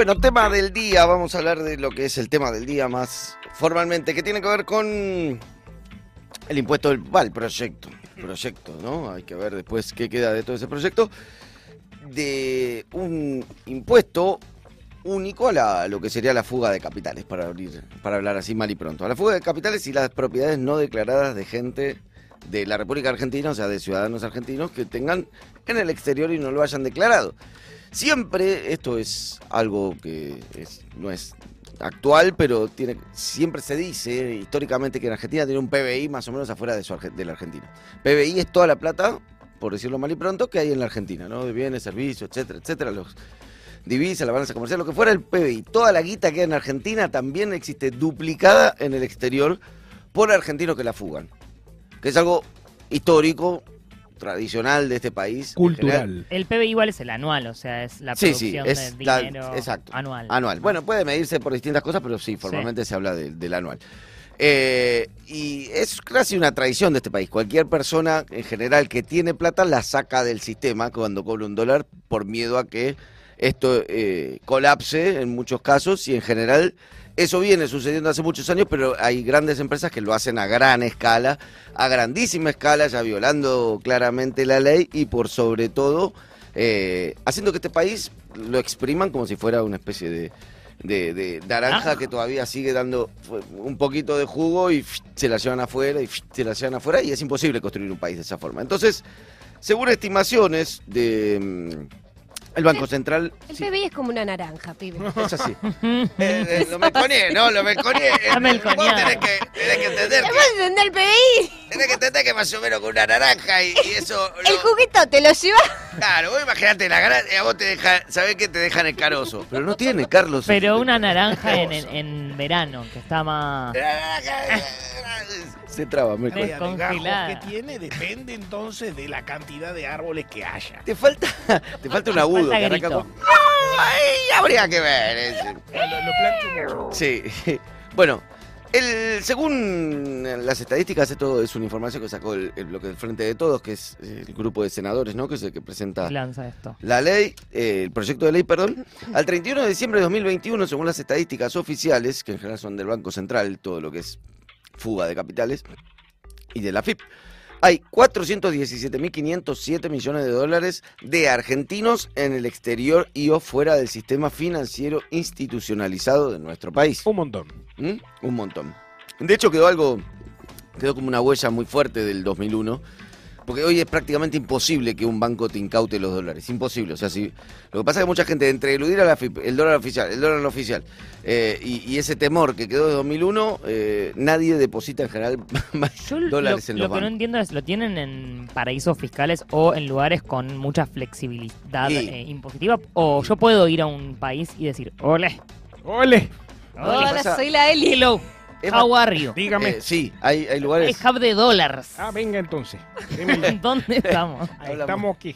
Bueno, tema del día, vamos a hablar de lo que es el tema del día más formalmente, que tiene que ver con el impuesto del el proyecto, proyecto, ¿no? Hay que ver después qué queda de todo ese proyecto de un impuesto único a, lo que sería la fuga de capitales, para abrir, para hablar así mal y pronto. A la fuga de capitales y las propiedades no declaradas de gente de la República Argentina, o sea, de ciudadanos argentinos que tengan en el exterior y no lo hayan declarado. Siempre, esto es algo que no es actual, pero tiene, siempre se dice históricamente que en Argentina tiene un PBI más o menos afuera de, su, de la Argentina. PBI es toda la plata, por decirlo mal y pronto, que hay en la Argentina, ¿no? De bienes, servicios, etcétera, etcétera, los divisas, la balanza comercial, lo que fuera el PBI. Toda la guita que hay en Argentina también existe duplicada en el exterior por argentinos que la fugan. Que es algo histórico, tradicional de este país. Cultural. El PBI igual es el anual, o sea, es la Sí, sí, producción es de la- dinero exacto. anual. Anual. Bueno, puede medirse por distintas cosas, pero sí, formalmente se habla de- del anual. Eh, y es casi una tradición de este país. Cualquier persona en general que tiene plata la saca del sistema cuando cobra un dólar por miedo a que esto eh, colapse en muchos casos y en general eso viene sucediendo hace muchos años, pero hay grandes empresas que lo hacen a gran escala, a grandísima escala, ya violando claramente la ley y por sobre todo eh, haciendo que este país lo expriman como si fuera una especie de, de, de naranja Ah. que todavía sigue dando un poquito de jugo y se la llevan afuera y se la llevan afuera y es imposible construir un país de esa forma. Entonces, según estimaciones de mm, el Banco Central, El sí, PBI es como una naranja, pibe. es así. Eh, eh, lo melconeé, ¿no? Lo melconeé. Eh. Vos tenés que, tenés que entender ¿Te que, vas a entender el PBI? Tenés que entender que más o menos con una naranja y, y eso... El lo- juguito te lo llevas. Claro, vos imaginate la ganancia, vos te deja, sabés que te dejan el carozo. Pero no tiene, Carlos. Pero una naranja en, en, en verano, que está más... Se traba, me que tiene depende entonces de la cantidad de árboles que haya. Te falta, te falta un agudo. Falta que con- Ay, habría que ver. ese. Lo, lo Sí. Bueno, el, según las estadísticas, esto es una información que sacó el, el bloque del Frente de Todos, que es el grupo de senadores, ¿no? Que es el que presenta Lanza esto. La ley, eh, el proyecto de ley, perdón, al 31 de diciembre de 2021, según las estadísticas oficiales, que en general son del Banco Central, todo lo que es fuga de capitales, y de la FIP, hay 417.507 millones de dólares de argentinos en el exterior y o fuera del sistema financiero institucionalizado de nuestro país. Un montón. ¿Mm? Un montón. De hecho, quedó algo, quedó como una huella muy fuerte del 2001, porque hoy es prácticamente imposible que un banco te incaute los dólares. Imposible. O sea, si, lo que pasa es que mucha gente, entre eludir a la FIP, el dólar oficial, el dólar no oficial, eh, y, y ese temor que quedó de 2001, eh, nadie deposita en general más Yo lo, dólares en lo los que no entiendo es, ¿lo tienen en paraísos fiscales o en lugares con mucha flexibilidad Sí. eh, impositiva? ¿O yo puedo ir a un país y decir, ole, ¡Ole! Hola, soy la Eli. hello, Es how are you? Dígame. Eh, sí, hay, hay I lugares... have the dollars. Ah, venga entonces. ¿Dónde estamos? Ahí estamos aquí.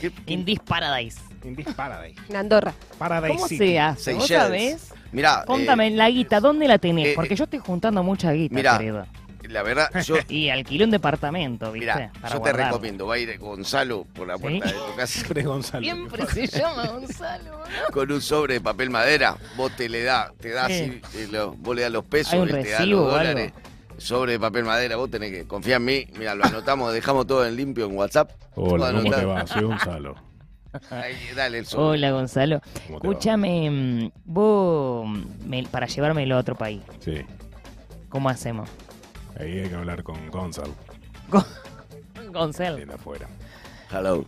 ¿Qué- In this paradise. En this paradise. En Andorra. Paradise ¿Cómo City. se hace? ¿Vos Seychelles. sabés? Mirá, eh, Contame, la guita, ¿dónde la tenés? eh, Porque yo estoy juntando mucha guita, mirá, querido. La verdad, yo... Y alquilé un departamento, ¿viste? Mira, Para yo te recomiendo, va a ir Gonzalo por la ¿Sí? puerta de tu casa Siempre Gonzalo. Siempre se llama Gonzalo, ¿no? con un sobre de papel madera, vos te le da, te das Sí. así, lo- vos le das los pesos, ¿Hay un él te da recibo los algo? dólares. Sobre de papel madera, vos tenés que confiar en mí. Mira, lo anotamos, dejamos todo en limpio en WhatsApp. Hola, ¿cómo te anotado. va? Soy Gonzalo. Ahí, dale el sobre. Hola, Gonzalo. Escúchame, mm, vos, mm, me- para llevármelo a otro país, Sí, ¿cómo hacemos? Ahí hay que hablar con Gonzalo, Gonzalo. de afuera. Hello,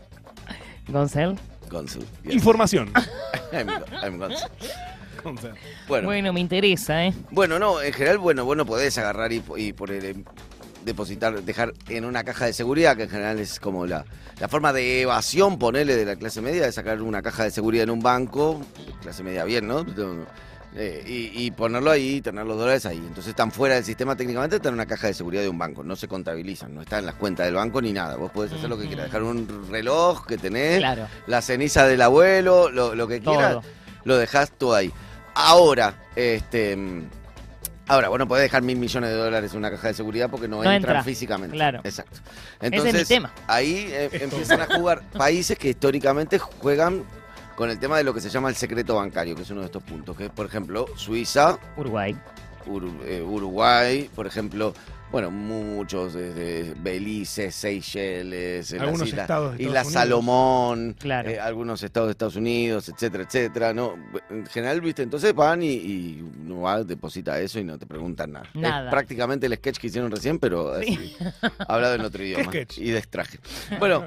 Gonzalo. Gonzalo. Yes. Información. I'm, I'm Gonzalo. Gonzalo. Bueno, bueno, Bueno, me interesa, ¿eh? no, en general, bueno, vos no podés agarrar y, y poner, eh, depositar, dejar en una caja de seguridad, que en general es como la, la forma de evasión, ponerle de la clase media, de sacar una caja de seguridad en un banco, clase media bien, ¿no? Eh, y, y ponerlo ahí tener los dólares ahí. Entonces están fuera del sistema técnicamente, están en una caja de seguridad de un banco, no se contabilizan, no están en las cuentas del banco ni nada. Vos podés hacer lo que quieras, dejar un reloj que tenés, Claro, la ceniza del abuelo, lo, lo que quieras, todo. lo dejás todo ahí. Ahora, este. mm, Ahora, bueno, podés dejar mil millones de dólares en una caja de seguridad porque no, No entran entra, físicamente. claro. Exacto. es mi Entonces, tema. ahí eh, empiezan a jugar países que históricamente juegan con el tema de lo que se llama el secreto bancario, que es uno de estos puntos, que es, por ejemplo, Suiza, Uruguay. Ur- eh, Uruguay, por ejemplo, bueno, muchos desde Belice, Seychelles, las Algunos islas, estados de Unidos. Salomón, Claro. eh, algunos estados de Estados Unidos, etcétera, etcétera. No, en general, viste, entonces van y, y uno va, deposita eso y no te preguntan nada. Nada. Es prácticamente el sketch que hicieron recién, pero así, hablado en otro idioma sketch? y de extraje. Bueno,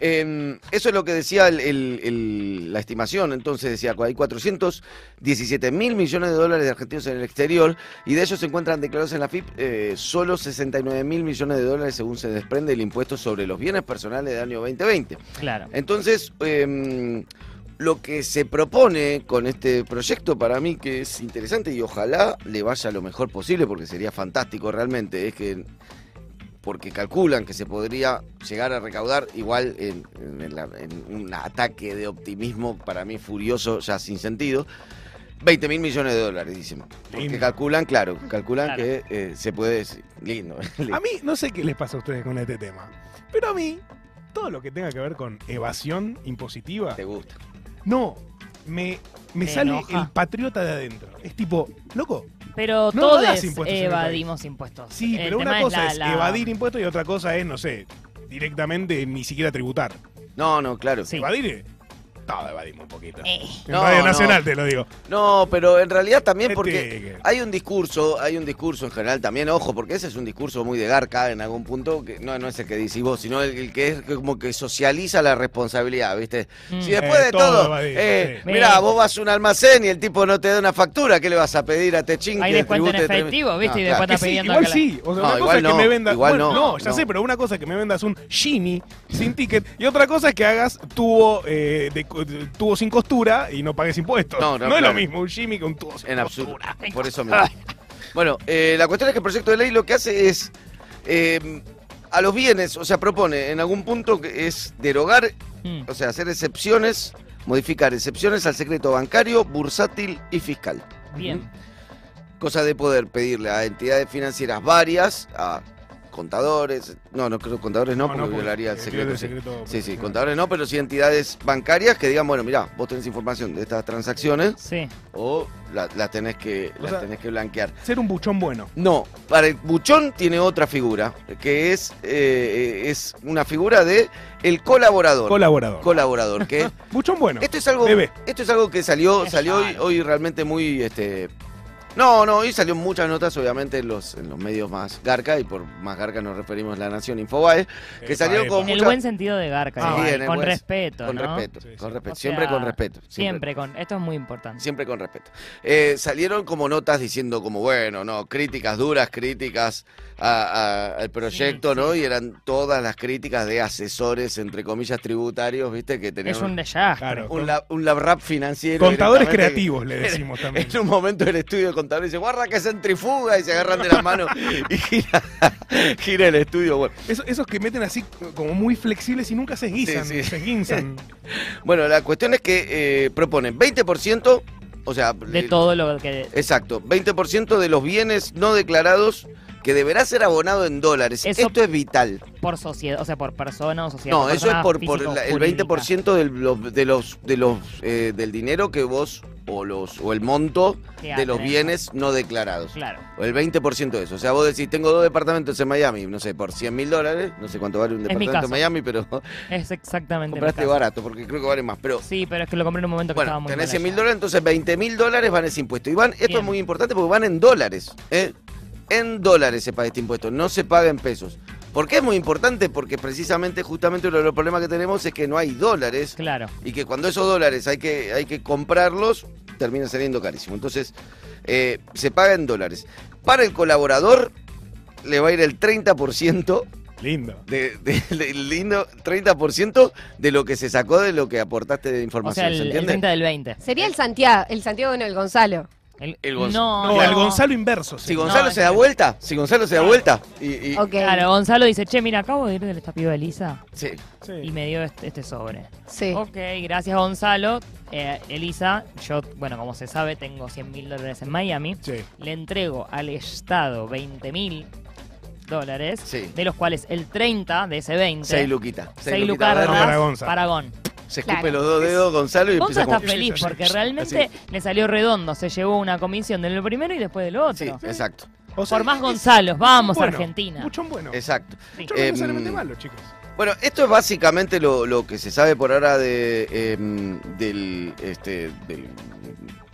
eh, eso es lo que decía el- el- el- la estimación. Entonces decía, hay 417 mil millones de dólares de argentinos en el exterior y de ellos se encuentran declarados en la FIP eh, solo 69 mil millones de dólares según se desprende del impuesto sobre los bienes personales del año 2020. Claro. Entonces, eh, lo que se propone con este proyecto para mí que es interesante y ojalá le vaya lo mejor posible porque sería fantástico realmente, es que porque calculan que se podría llegar a recaudar igual en, en la- en un ataque de optimismo para mí furioso, ya sin sentido, 20 mil millones de dólares, dicen. Porque calculan, claro, calculan Claro. que eh, se puede... Lindo. A mí, no sé qué les pasa a ustedes con este tema, pero a mí, todo lo que tenga que ver con evasión impositiva, Te gusta. no, me, me sale enoja. el patriota de adentro. Es tipo, loco, Pero No todos impuestos evadimos impuestos. sí, El pero una cosa la- es, la- evadir impuestos y otra cosa es, no sé, directamente ni siquiera tributar. No, no, claro. Sí. Evadir, todo evadimos un poquito. Eh, En No, Radio no. Nacional te lo digo. No, pero en realidad también Este porque que- hay un discurso, hay un discurso en general también, ojo, porque ese es un discurso muy de garca en algún punto, que no, no es el que decís vos, sino el, el que es como que socializa la responsabilidad, ¿viste? Mm. Si después Eh, de todo todo, eh, Sí. vos vas a un almacén y el tipo no te da una factura, ¿qué le vas a pedir a Techín? Hay descuento en efectivo, ¿viste? No, Y claro. después está sí, pidiendo igual sí. O sea, No, una cosa igual es que no, me vendas. igual bueno, no, ya no. sé, pero una cosa es que me vendas un Gini sin ticket y otra cosa es que hagas tubo, eh, de, de- tubo sin costura y no pagues impuestos. No, no, es claro. lo mismo un Jimmy que un tubo sin En costura. Por eso mismo. Bueno, eh, la cuestión es que el proyecto de ley lo que hace es eh, a los bienes, o sea, propone en algún punto que es derogar Mm. O sea, hacer excepciones, modificar excepciones al secreto bancario, bursátil y fiscal. Bien. Cosa de poder pedirle a entidades financieras varias, a contadores, no, no creo contadores no, porque porque, violaría el secreto. viola sí. el secreto Sí, contadores no, pero sí entidades bancarias que digan, bueno, mira, vos tenés información de estas transacciones Sí. o la- las tenés que, O las sea- tenés que blanquear. Ser un buchón bueno. No, para el buchón tiene otra figura, que es, eh, es una figura de el colaborador. Colaborador. colaborador, que buchón bueno. Esto es algo, esto es algo que salió, salió hoy, hoy realmente muy, este, no, no, hoy salió muchas notas, obviamente en los, en los medios más garca y por más garca nos referimos a la Nación Infobae, que Epa, salieron con En el buen sentido de Garca, Ah, igual, bien, en con buen- respeto, con ¿no? respeto, Sí, sí. con respeto, O siempre con respeto, Siempre con. Esto es muy importante. Siempre con respeto. Eh, salieron como notas diciendo como, bueno, no, críticas duras, críticas a- a- al proyecto, Sí, ¿no? sí. Y eran todas las críticas de asesores, entre comillas, tributarios, ¿viste? Que tenían Es un desastre. Claro. un lab, un lab rap financiero. Contadores creativos, le decimos también. En un momento el estudio de contadores dice, guarda que centrifuga, y se agarran de las manos y gira, gira el estudio. Bueno, Eso- esos que meten así como muy flexibles y nunca se guisan, Sí, sí. se guinzan. bueno la cuestión es que eh, proponen 20%, o sea... De eh, todo lo que. Exacto, 20% de los bienes no declarados que deberá ser abonado en dólares. Eso- Esto es vital. Por sociedad, o sea, por persona o sociedad. No, eso es por, por la- el jurídica. 20% del- los- de los, de los, eh, del dinero que vos, o, los, o el monto de los bienes no declarados. Claro. O el 20% de eso. O sea, vos decís, tengo dos departamentos en Miami, no sé, por 100 mil dólares, no sé cuánto vale un mi departamento en. Miami, pero Es exactamente. mi compraste caso. barato, porque creo que vale más. Pero Sí, pero es que lo compré en un momento que estaba bueno, muy tenés mal 100 mil dólares, entonces 20 mil dólares van ese impuesto. Y van, esto Bien. es muy importante porque van en dólares. ¿eh? En dólares se paga este impuesto, no se paga en pesos. ¿Por qué es muy importante? Porque precisamente, justamente uno de los problemas que tenemos es que no hay dólares Claro. y que cuando esos dólares hay que, hay que comprarlos, termina saliendo carísimo. Entonces, eh, se paga en dólares. Para el colaborador, le va a ir el 30% Lindo. de, de- de- lindo 30% de lo que se sacó de lo que aportaste de O información. sea, el, ¿Se el entiende? 30 del 20. Sería el Santiago, el Santiago en el Gonzalo. El, El Gonz- no, No, no. el Gonzalo inverso. Si. Gonzalo No, se da que- vuelta, si Gonzalo se da vuelta y, y- Ok. Claro, Gonzalo dice, che, mira, acabo de ir del estapido de Elisa sí. Sí. y me dio este, este sobre. Sí. Ok, gracias Gonzalo. Eh, Elisa, yo, bueno, como se sabe, tengo 100 mil dólares en Miami. Sí. Le entrego al Estado 20 mil dólares, Sí. de los cuales el 30 de ese 20... Seis luquitas. seis luquitas, lucardas ¿verdad? Para Gonza. para Gon. Se escupe Claro. los dos dedos Gonzalo y Gonza empieza está como... feliz porque realmente le salió redondo. Se llevó una comisión de lo primero y después de lo Sí, otro. exacto, O sea, Por más Gonzalos, vamos bueno, Argentina. Mucho bueno. exacto. Sí. Mucho no Em, necesariamente malo, chicos. Bueno, esto es básicamente lo, lo que se sabe por ahora de, em, del, este, del,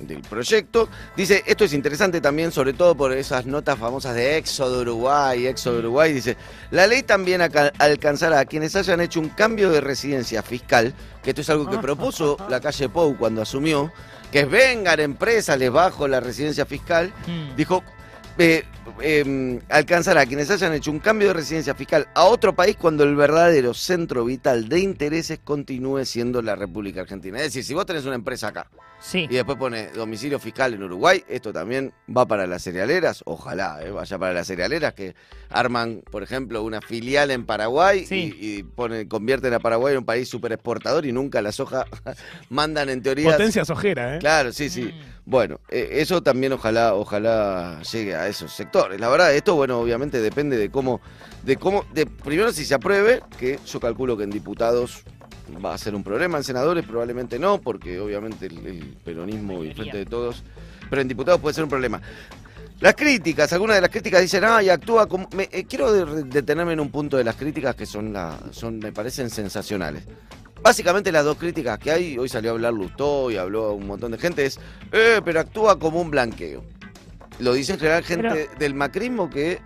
del proyecto. Dice, esto es interesante también, sobre todo por esas notas famosas de Éxodo Uruguay, Éxodo Uruguay. Dice, la ley también alcanzará a quienes hayan hecho un cambio de residencia fiscal, que esto es algo que propuso la calle Pou cuando asumió, que vengan empresas, les bajo la residencia fiscal. Mm. Dijo, eh, eh, alcanzará a quienes hayan hecho un cambio de residencia fiscal a otro país cuando el verdadero centro vital de intereses continúe siendo la República Argentina. Es decir, si vos tenés una empresa acá Sí. y después pone domicilio fiscal en Uruguay, esto también va para las cerealeras, ojalá eh, vaya para las cerealeras que arman, por ejemplo, una filial en Paraguay Sí. y, y ponen, convierten a Paraguay en un país súper exportador y nunca la soja mandan en teoría... Potencia sojera, ¿eh? Claro, sí, sí. Mm. Bueno, eh, eso también ojalá, ojalá llegue a esos sectores. La verdad, esto, bueno, obviamente depende de cómo, de cómo, de primero si se apruebe, que yo calculo que en diputados va a ser un problema, en senadores probablemente no, porque obviamente el, peronismo y frente de todos, pero en diputados puede ser un problema. Las críticas, algunas de las críticas dicen, ay, actúa como... eh, quiero de- detenerme en un punto de las críticas que son, la, son me parecen sensacionales. Básicamente las dos críticas que hay, hoy salió a hablar Lustó y habló un montón de gente, es, eh, pero actúa como un blanqueo. Lo dice en general gente Pero- del macrismo que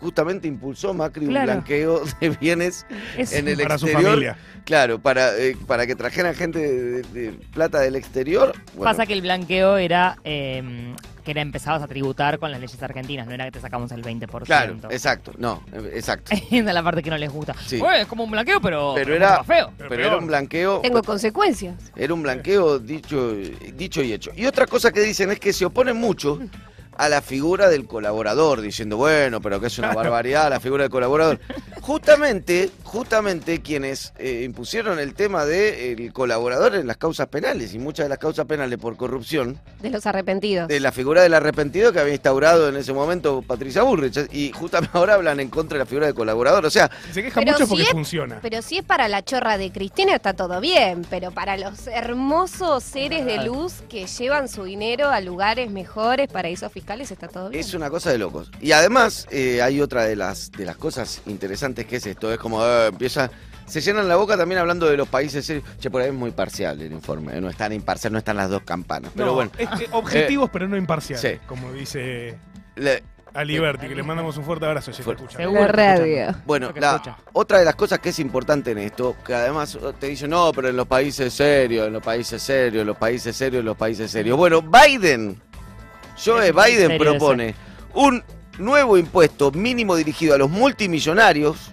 justamente impulsó Macri Claro. un blanqueo de bienes Es- en el Para su exterior. familia. Claro, para, eh, para que trajeran gente de, de plata del exterior. Bueno, Pasa que el blanqueo era eh, que era empezabas a tributar con las leyes argentinas, no era que te sacamos el 20%. Claro, exacto, no, exacto. Esa es la parte que no les gusta. Sí. Bueno, es como un blanqueo, pero, Pero pero era- feo. Pero era un blanqueo. Tengo consecuencias. Era un blanqueo dicho, dicho y hecho. Y otra cosa que dicen es que se oponen mucho a la figura del colaborador, diciendo, bueno, pero que es una barbaridad la figura del colaborador. Justamente, justamente quienes eh, impusieron el tema del colaborador en las causas penales, y muchas de las causas penales por corrupción, De los arrepentidos. de la figura del arrepentido que había instaurado en ese momento Patricia Burrich, y justamente ahora hablan en contra de la figura del colaborador. O sea, Se queja mucho si porque es- funciona. Pero si es para la chorra de Cristina está todo bien, pero para los hermosos seres de luz que llevan su dinero a lugares mejores, paraísos fiscales, está todo bien. Es una cosa de locos. Y además eh, hay otra de las, de las cosas interesantes que es esto. Es como eh, empieza... Se llenan la boca también hablando de los países serios. Che, por ahí es muy parcial el informe. eh, No es tan imparcial, no están las dos campanas. Pero No, bueno, es que objetivos, pero no imparciales. sí. Como dice le- Aliberti, que le mandamos un fuerte abrazo. Si Fuerte. escucha. La radio. bueno la- otra de las cosas que es importante en esto, que además te dicen, no, pero en los países serios, en los países serios, en los países serios, en los países serios. Bueno, Biden, Joe Biden propone un nuevo impuesto mínimo dirigido a los multimillonarios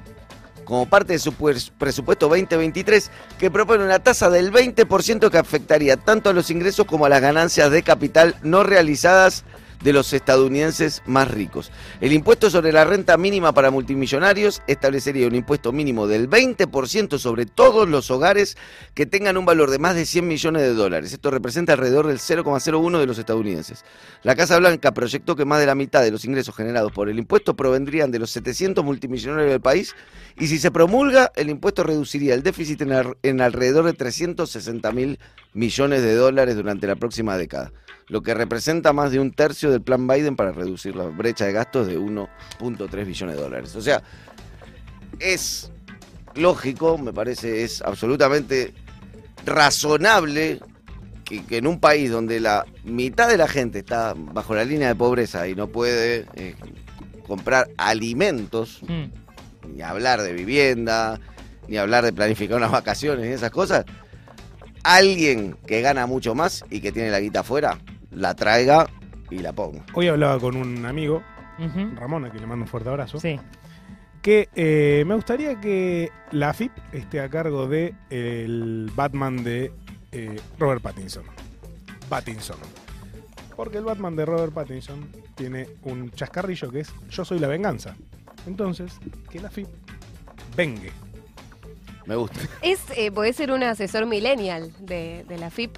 como parte de su pues- presupuesto 2023 que propone una tasa del 20% que afectaría tanto a los ingresos como a las ganancias de capital no realizadas de los estadounidenses más ricos. El impuesto sobre la renta mínima para multimillonarios establecería un impuesto mínimo del 20% sobre todos los hogares que tengan un valor de más de 100 millones de dólares. Esto representa alrededor del 0,01 de los estadounidenses. La Casa Blanca proyectó que más de la mitad de los ingresos generados por el impuesto provendrían de los 700 multimillonarios del país y si se promulga, el impuesto reduciría el déficit en, en alrededor de 360 mil millones de dólares durante la próxima década, lo que representa más de un tercio del plan Biden para reducir la brecha de gastos de 1.3 billones de dólares. O sea, es lógico, me parece, es absolutamente razonable que, que en un país donde la mitad de la gente está bajo la línea de pobreza y no puede eh, comprar alimentos, Mm. ni hablar de vivienda, ni hablar de planificar unas vacaciones y esas cosas, alguien que gana mucho más y que tiene la guita afuera, la traiga y la ponga. Hoy hablaba con un amigo. Ramón, a quien le mando un fuerte abrazo, Sí. que eh, me gustaría que la AFIP esté a cargo de el Batman de eh, Robert Pattinson. Pattinson. Porque el Batman de Robert Pattinson tiene un chascarrillo que es Yo soy la venganza. Entonces, que la AFIP vengue. Me gusta. Es, eh, puede ser un asesor millennial de, de la FIP